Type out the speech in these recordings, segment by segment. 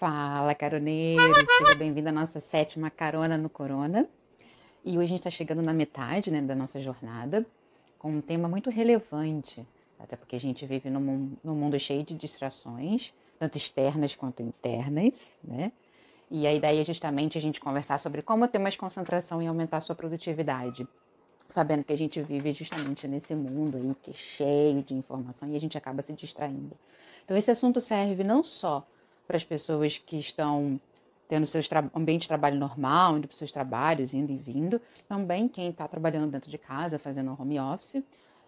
Fala, caroneiro! Seja bem-vindo à nossa sétima carona no Corona. E hoje a gente está chegando na metade né, da nossa jornada com um tema muito relevante, até porque a gente vive num, num mundo cheio de distrações, tanto externas quanto internas, né? E a ideia é justamente a gente conversar sobre como ter mais concentração e aumentar a sua produtividade, sabendo que a gente vive justamente nesse mundo aí que é cheio de informação e a gente acaba se distraindo. Então esse assunto serve não só para as pessoas que estão tendo seu ambiente de trabalho normal, indo para os seus trabalhos, indo e vindo, também quem está trabalhando dentro de casa, fazendo home office,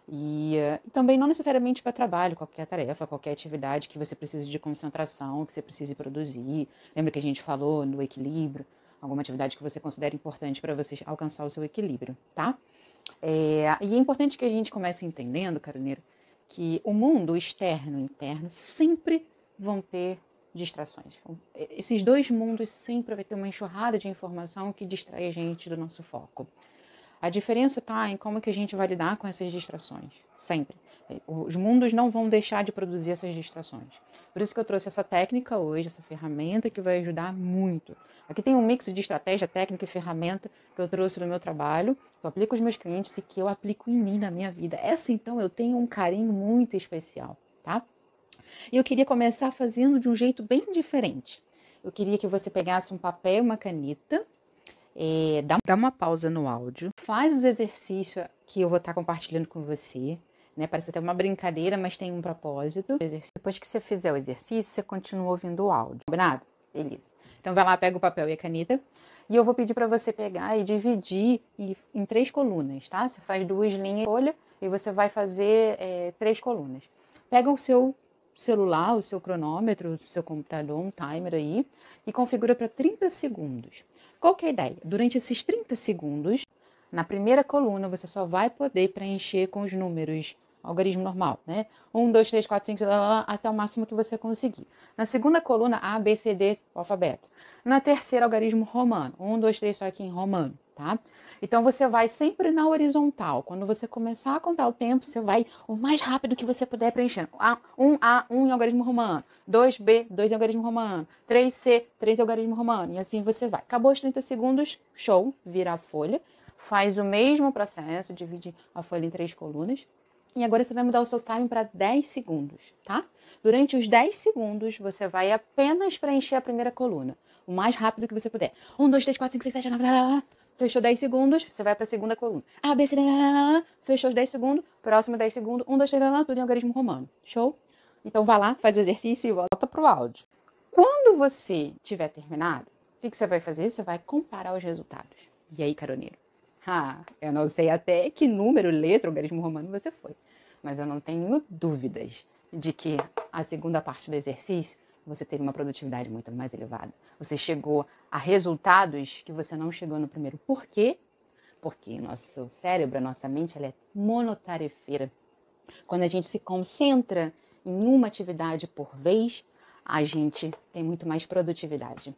e, e também não necessariamente para trabalho, qualquer tarefa, qualquer atividade que você precise de concentração, que você precise produzir. Lembra que a gente falou no equilíbrio? Alguma atividade que você considera importante para você alcançar o seu equilíbrio, tá? É, e é importante que a gente comece entendendo, caroneiro, que o mundo externo e interno sempre vão ter distrações. Esses dois mundos sempre vai ter uma enxurrada de informação que distrai a gente do nosso foco. A diferença está em como que a gente vai lidar com essas distrações, sempre. Os mundos não vão deixar de produzir essas distrações. Por isso que eu trouxe essa técnica hoje, essa ferramenta que vai ajudar muito. Aqui tem um mix de estratégia, técnica e ferramenta que eu trouxe no meu trabalho, que eu aplico aos meus clientes e que eu aplico em mim, na minha vida. Essa, então, eu tenho um carinho muito especial, tá? E eu queria começar fazendo de um jeito bem diferente. Eu queria que você pegasse um papel e uma caneta, é, dá, dá, uma pausa no áudio, faz os exercícios que eu vou estar compartilhando com você. Né? Parece até uma brincadeira, mas tem um propósito. Depois que você fizer o exercício, você continua ouvindo o áudio. Combinado? Beleza. Então vai lá, pega o papel e a caneta. E eu vou pedir para você pegar e dividir em três colunas, tá? Você faz duas linhas folha e você vai fazer é, três colunas. Pega o seu celular, o seu cronômetro, o seu computador, um timer aí, e configura para 30 segundos. Qual que é a ideia? Durante esses 30 segundos, na primeira coluna, você só vai poder preencher com os números algarismo normal, né? 1, 2, 3, 4, 5, 6, até o máximo que você conseguir. Na segunda coluna, A, B, C, D, alfabeto. Na terceira, algarismo romano. 1, 2, 3, só aqui em romano, tá? Então você vai sempre na horizontal. Quando você começar a contar o tempo, você vai o mais rápido que você puder preenchendo. A, 1 A, 1 em algarismo romano. 2B, 2 em algarismo romano. 3C, 3 em algarismo romano. E assim você vai. Acabou os 30 segundos, show, vira a folha. Faz o mesmo processo, divide a folha em três colunas. E agora você vai mudar o seu time para 10 segundos, tá? Durante os 10 segundos, você vai apenas preencher a primeira coluna. O mais rápido que você puder. 1, 2, 3, 4, 5, 6, 7, 8, 9, fechou 10 segundos, você vai para a segunda coluna. A, B, C, D, fechou os 10 segundos, próximo 10 segundos, 1, 2, 3, tudo em algarismo romano. Show? Então vá lá, faz exercício e volta pro áudio. Quando você tiver terminado, o que, que você vai fazer? Você vai comparar os resultados. E aí, caroneiro? Ah, eu não sei até que número, letra, algarismo romano você foi, mas eu não tenho dúvidas de que a segunda parte do exercício você teve uma produtividade muito mais elevada. Você chegou a resultados que você não chegou no primeiro. Por quê? Porque nosso cérebro, a nossa mente, ela é monotarefeira. Quando a gente se concentra em uma atividade por vez, a gente tem muito mais produtividade.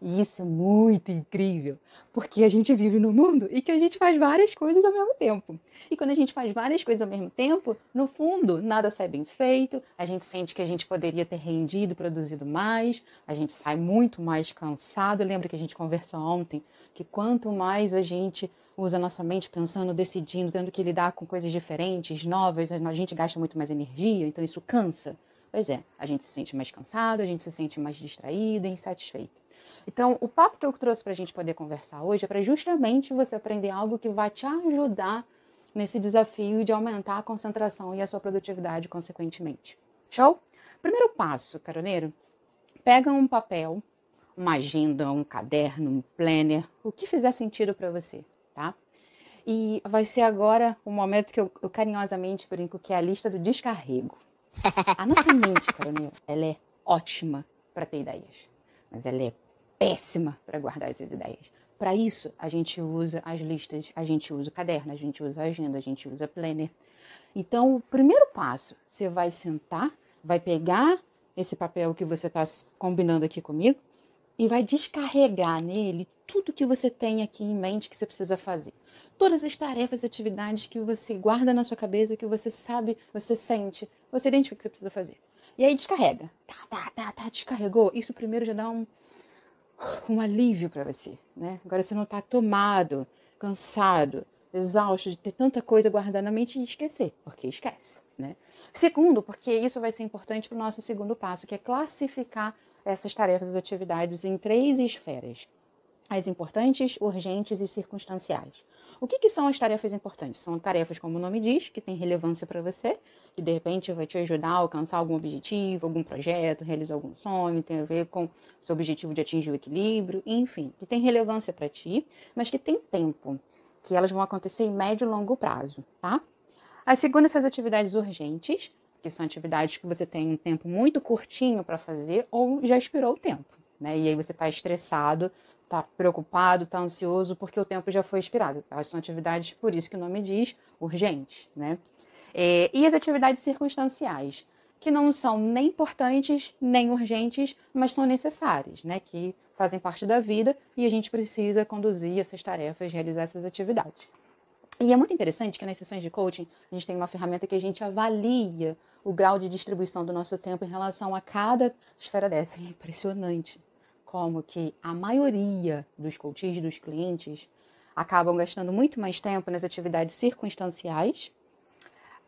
E isso é muito incrível, porque a gente vive no mundo e que a gente faz várias coisas ao mesmo tempo. E quando a gente faz várias coisas ao mesmo tempo, no fundo, nada sai bem feito, a gente sente que a gente poderia ter rendido, produzido mais, a gente sai muito mais cansado. Lembra que a gente conversou ontem que quanto mais a gente usa a nossa mente pensando, decidindo, tendo que lidar com coisas diferentes, novas, a gente gasta muito mais energia, então isso cansa. Pois é, a gente se sente mais cansado, a gente se sente mais distraído e insatisfeito. Então, o papo que eu trouxe para a gente poder conversar hoje é para justamente você aprender algo que vai te ajudar nesse desafio de aumentar a concentração e a sua produtividade, consequentemente. Show? Primeiro passo, caroneiro, pega um papel, uma agenda, um caderno, um planner, o que fizer sentido para você, tá? E vai ser agora o momento que eu, eu carinhosamente brinco que é a lista do descarrego. A nossa mente, caroneiro, ela é ótima para ter ideias, mas ela é péssima para guardar essas ideias. Para isso, a gente usa as listas, a gente usa o caderno, a gente usa a agenda, a gente usa planner. Então, o primeiro passo, você vai sentar, vai pegar esse papel que você está combinando aqui comigo e vai descarregar nele tudo que você tem aqui em mente que você precisa fazer. Todas as tarefas, atividades que você guarda na sua cabeça, que você sabe, você sente, você identifica que você precisa fazer. E aí descarrega. Tá, tá, tá, tá, descarregou. Isso primeiro já dá um, um alívio para você, né? Agora você não tá tomado, cansado, exausto de ter tanta coisa guardada na mente e esquecer, porque esquece, né? Segundo, porque isso vai ser importante para o nosso segundo passo, que é classificar essas tarefas e atividades em três esferas: as importantes, urgentes e circunstanciais. O que, que, são as tarefas importantes? São tarefas, como o nome diz, que têm relevância para você, que de repente vai te ajudar a alcançar algum objetivo, algum projeto, realizar algum sonho, tem a ver com seu objetivo de atingir o equilíbrio, enfim, que tem relevância para ti, mas que tem tempo, que elas vão acontecer em médio e longo prazo, tá? As segundas são as atividades urgentes, que são atividades que você tem um tempo muito curtinho para fazer ou já expirou o tempo, né? E aí você está estressado, está preocupado, está ansioso porque o tempo já foi expirado. Elas são atividades, por isso que o nome diz, urgentes, né? É, e as atividades circunstanciais, que não são nem importantes nem urgentes, mas são necessárias, né? Que fazem parte da vida e a gente precisa conduzir essas tarefas, realizar essas atividades. E é muito interessante que nas sessões de coaching a gente tem uma ferramenta que a gente avalia o grau de distribuição do nosso tempo em relação a cada esfera dessa. É impressionante como que a maioria dos coaches, dos clientes, acabam gastando muito mais tempo nas atividades circunstanciais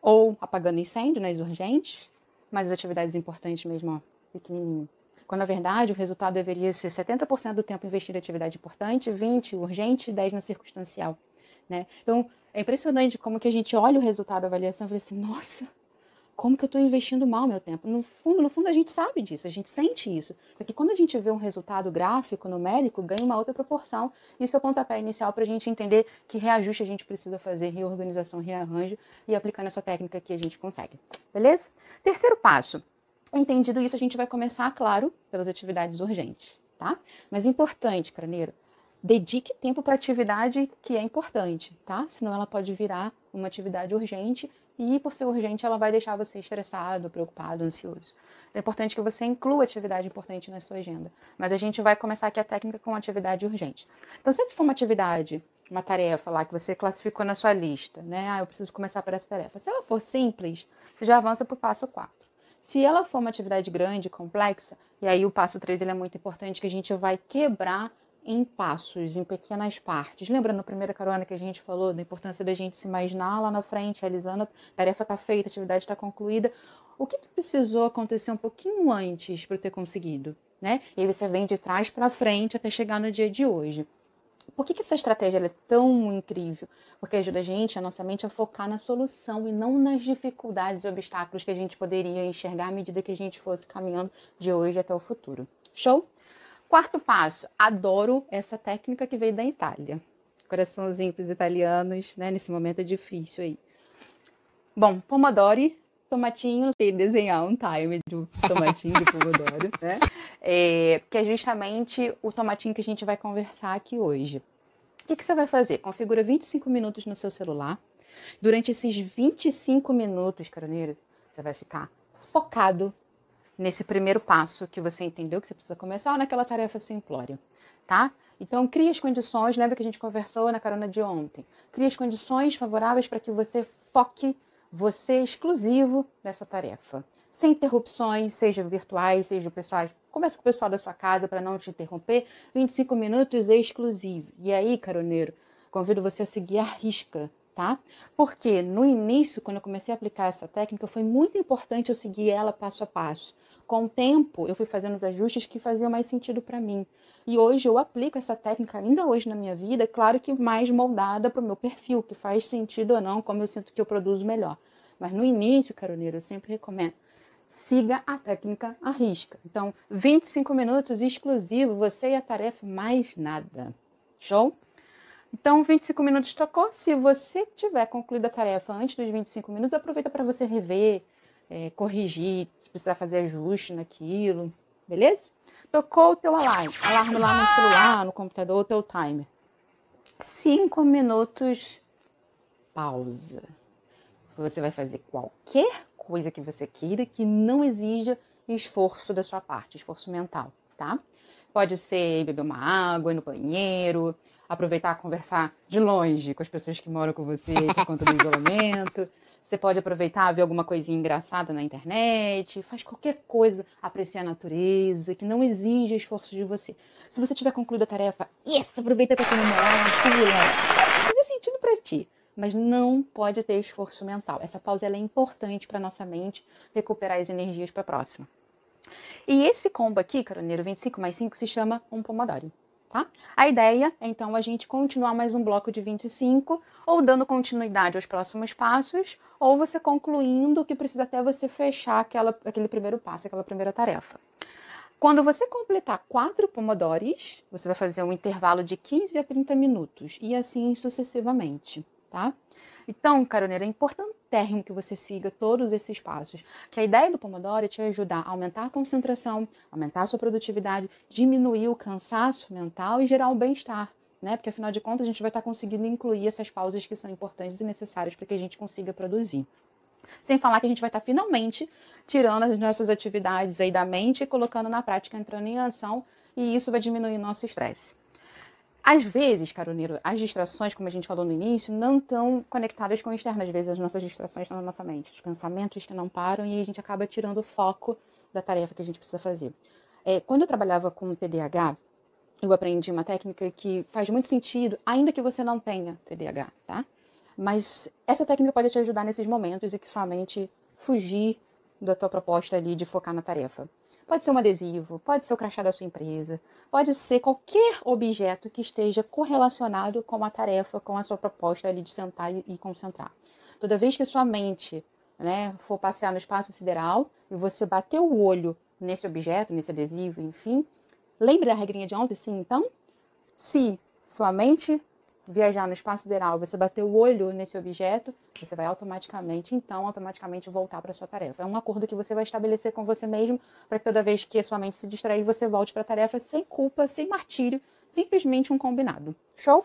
ou apagando incêndio nas urgentes, mas as atividades importantes mesmo, ó, pequenininho. Quando na verdade o resultado deveria ser 70% do tempo investido em atividade importante, 20 urgente e 10 no circunstancial, né? Então, é impressionante como que a gente olha o resultado da avaliação e fala assim, nossa, como que eu estou investindo mal meu tempo? No fundo, no fundo a gente sabe disso, a gente sente isso. Porque quando a gente vê um resultado gráfico, numérico, ganha uma outra proporção. Isso é o pontapé inicial para a gente entender que reajuste a gente precisa fazer, reorganização, rearranjo e aplicando essa técnica que a gente consegue. Beleza? Terceiro passo. Entendido isso, a gente vai começar, claro, pelas atividades urgentes, tá? Mas importante, craneiro, dedique tempo para atividade que é importante, tá? Senão ela pode virar uma atividade urgente e por ser urgente ela vai deixar você estressado, preocupado, ansioso. É importante que você inclua atividade importante na sua agenda. Mas a gente vai começar aqui a técnica com atividade urgente. Então, se for uma atividade, uma tarefa lá que você classificou na sua lista, né? Ah, eu preciso começar por essa tarefa. Se ela for simples, você já avança para o passo 4. Se ela for uma atividade grande, complexa, e aí o passo 3 ele é muito importante, que a gente vai quebrar em passos, em pequenas partes. Lembra no primeiro carona que a gente falou da importância da gente se imaginar lá na frente, realizando, a tarefa está feita, a atividade está concluída. O que, que, precisou acontecer um pouquinho antes para eu ter conseguido? Né? E aí você vem de trás para frente até chegar no dia de hoje. Por que, que essa estratégia é tão incrível? Porque ajuda a gente, a nossa mente, a focar na solução e não nas dificuldades e obstáculos que a gente poderia enxergar à medida que a gente fosse caminhando de hoje até o futuro. Show? Quarto passo, adoro essa técnica que veio da Itália. Coraçãozinho para os italianos, né? Nesse momento é difícil aí. Bom, pomodoro, tomatinho, sei desenhar um time de tomatinho de pomodoro, né? É, que é justamente o tomatinho que a gente vai conversar aqui hoje. O que, que você vai fazer? Configura 25 minutos no seu celular. Durante esses 25 minutos, caroneiro, você vai ficar focado nesse primeiro passo que você entendeu que você precisa começar ou naquela tarefa simplória, tá? Então, crie as condições, lembra que a gente conversou na carona de ontem. Crie as condições favoráveis para que você foque você exclusivo nessa tarefa. Sem interrupções, seja virtuais, seja pessoais. Comece com o pessoal da sua casa para não te interromper. 25 minutos exclusivo. E aí, caroneiro, convido você a seguir a risca tá? Porque no início, quando eu comecei a aplicar essa técnica, foi muito importante eu seguir ela passo a passo com o tempo, eu fui fazendo os ajustes que faziam mais sentido para mim. E hoje eu aplico essa técnica ainda hoje na minha vida, claro que mais moldada para o meu perfil, que faz sentido ou não, como eu sinto que eu produzo melhor. Mas no início, caroneiro, eu sempre recomendo siga a técnica à risca. Então, 25 minutos exclusivo, você e a tarefa, mais nada. Show? Então, 25 minutos tocou. Se você tiver concluído a tarefa antes dos 25 minutos, aproveita para você rever, é, corrigir, se precisar fazer ajuste naquilo, beleza? Tocou o teu alarme, alarme lá no celular, no computador, o teu timer. Cinco minutos, pausa. Você vai fazer qualquer coisa que você queira que não exija esforço da sua parte, esforço mental, tá? Pode ser beber uma água, ir no banheiro, aproveitar conversar de longe com as pessoas que moram com você por conta do isolamento. Você pode aproveitar ver alguma coisinha engraçada na internet, faz qualquer coisa, apreciar a natureza, que não exige esforço de você. Se você tiver concluído a tarefa, yes, aproveita para comemorar, pula. Fazer sentido para ti mas não pode ter esforço mental. Essa pausa é importante para nossa mente recuperar as energias para a próxima. E esse combo aqui, caroneiro 25 mais 5, se chama um pomodoro tá? A ideia é então a gente continuar mais um bloco de 25, ou dando continuidade aos próximos passos, ou você concluindo que precisa até você fechar aquela, aquele primeiro passo, aquela primeira tarefa. Quando você completar quatro pomodores, você vai fazer um intervalo de 15 a 30 minutos, e assim sucessivamente, tá? Então, caroneiro, é importante que você siga todos esses passos. Que a ideia do Pomodoro é te ajudar a aumentar a concentração, aumentar a sua produtividade, diminuir o cansaço mental e gerar um bem-estar. Né? Porque afinal de contas a gente vai estar conseguindo incluir essas pausas que são importantes e necessárias para que a gente consiga produzir. Sem falar que a gente vai estar finalmente tirando as nossas atividades aí da mente e colocando na prática, entrando em ação, e isso vai diminuir o nosso estresse. Às vezes, caroneiro, as distrações, como a gente falou no início, não estão conectadas com o externo. Às vezes, as nossas distrações estão na nossa mente, os pensamentos que não param e a gente acaba tirando o foco da tarefa que a gente precisa fazer. É, quando eu trabalhava com TDAH, eu aprendi uma técnica que faz muito sentido, ainda que você não tenha TDAH, tá? Mas essa técnica pode te ajudar nesses momentos e que sua mente fugir da tua proposta ali de focar na tarefa. Pode ser um adesivo, pode ser o crachá da sua empresa, pode ser qualquer objeto que esteja correlacionado com a tarefa, com a sua proposta ali de sentar e, concentrar. Toda vez que a sua mente né, for passear no espaço sideral e você bater o olho nesse objeto, nesse adesivo, enfim, lembre da regrinha de ontem, sim, então? Se sua mente viajar no espaço sideral, você bater o olho nesse objeto, você vai automaticamente, então, automaticamente voltar para sua tarefa. É um acordo que você vai estabelecer com você mesmo para que toda vez que a sua mente se distrair, você volte para a tarefa sem culpa, sem martírio, simplesmente um combinado. Show?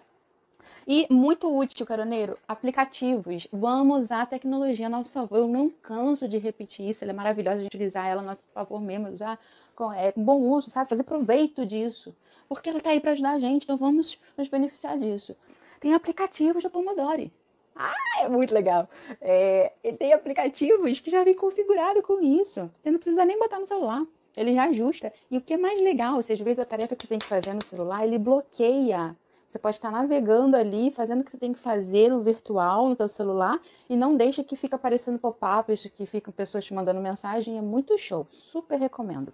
E muito útil, caroneiro, aplicativos. Vamos usar a tecnologia a nosso favor. Eu não canso de repetir isso, ela é maravilhosa, a gente utilizar ela a nosso favor mesmo, usar com, é, bom uso, sabe? Fazer proveito disso. Porque ela está aí para ajudar a gente, então vamos nos beneficiar disso. Tem aplicativos da Pomodori. Ah, é muito legal. É, tem aplicativos que já vem configurado com isso. Você não precisa nem botar no celular. Ele já ajusta. E o que é mais legal, se às vezes a tarefa que você tem que fazer no celular, ele bloqueia. Você pode estar navegando ali, fazendo o que você tem que fazer no virtual, no seu celular, e não deixa que fica aparecendo pop-ups, que ficam pessoas te mandando mensagem. É muito show. Super recomendo.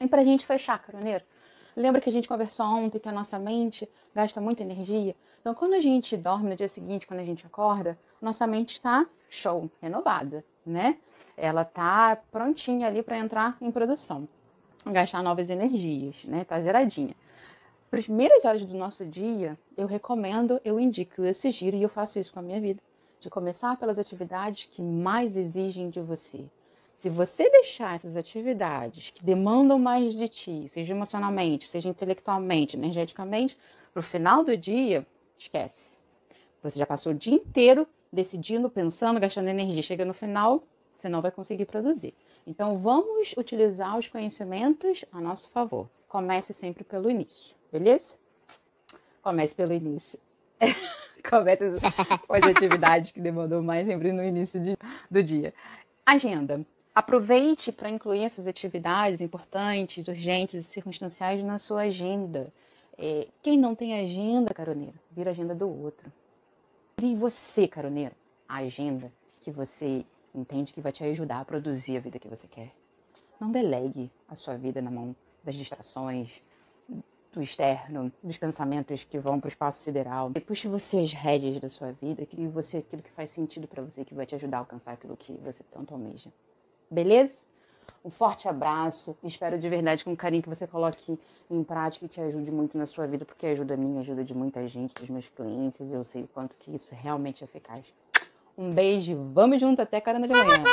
E pra gente fechar, caroneiro, lembra que a gente conversou ontem que a nossa mente gasta muita energia? Então, quando a gente dorme no dia seguinte, quando a gente acorda, nossa mente está show, renovada, né? Ela está prontinha ali para entrar em produção, gastar novas energias, né? Tá zeradinha. Para as primeiras horas do nosso dia, eu recomendo, eu indico, eu sugiro e eu faço isso com a minha vida, de começar pelas atividades que mais exigem de você. Se você deixar essas atividades que demandam mais de ti, seja emocionalmente, seja intelectualmente, energeticamente, para o final do dia, Esquece. Você já passou o dia inteiro decidindo, pensando, gastando energia. Chega no final, você não vai conseguir produzir. Então, vamos utilizar os conhecimentos a nosso favor. Comece sempre pelo início, beleza? Comece pelo início. Comece com as atividades que demandou mais sempre no início de, do dia. Agenda. Aproveite para incluir essas atividades importantes, urgentes e circunstanciais na sua agenda. É, quem não tem agenda, caroneiro, vira agenda do outro. E você, caroneiro, a agenda que você entende que vai te ajudar a produzir a vida que você quer. Não delegue a sua vida na mão das distrações, do externo, dos pensamentos que vão para o espaço sideral. E puxe você as rédeas da sua vida, crie você aquilo que faz sentido para você, que vai te ajudar a alcançar aquilo que você tanto almeja. Beleza? Um forte abraço. Espero de verdade com carinho que você coloque em prática e te ajude muito na sua vida, porque ajuda a mim, ajuda de muita gente, dos meus clientes. Eu sei o quanto que isso realmente é eficaz. Um beijo, vamos junto até caramba de manhã.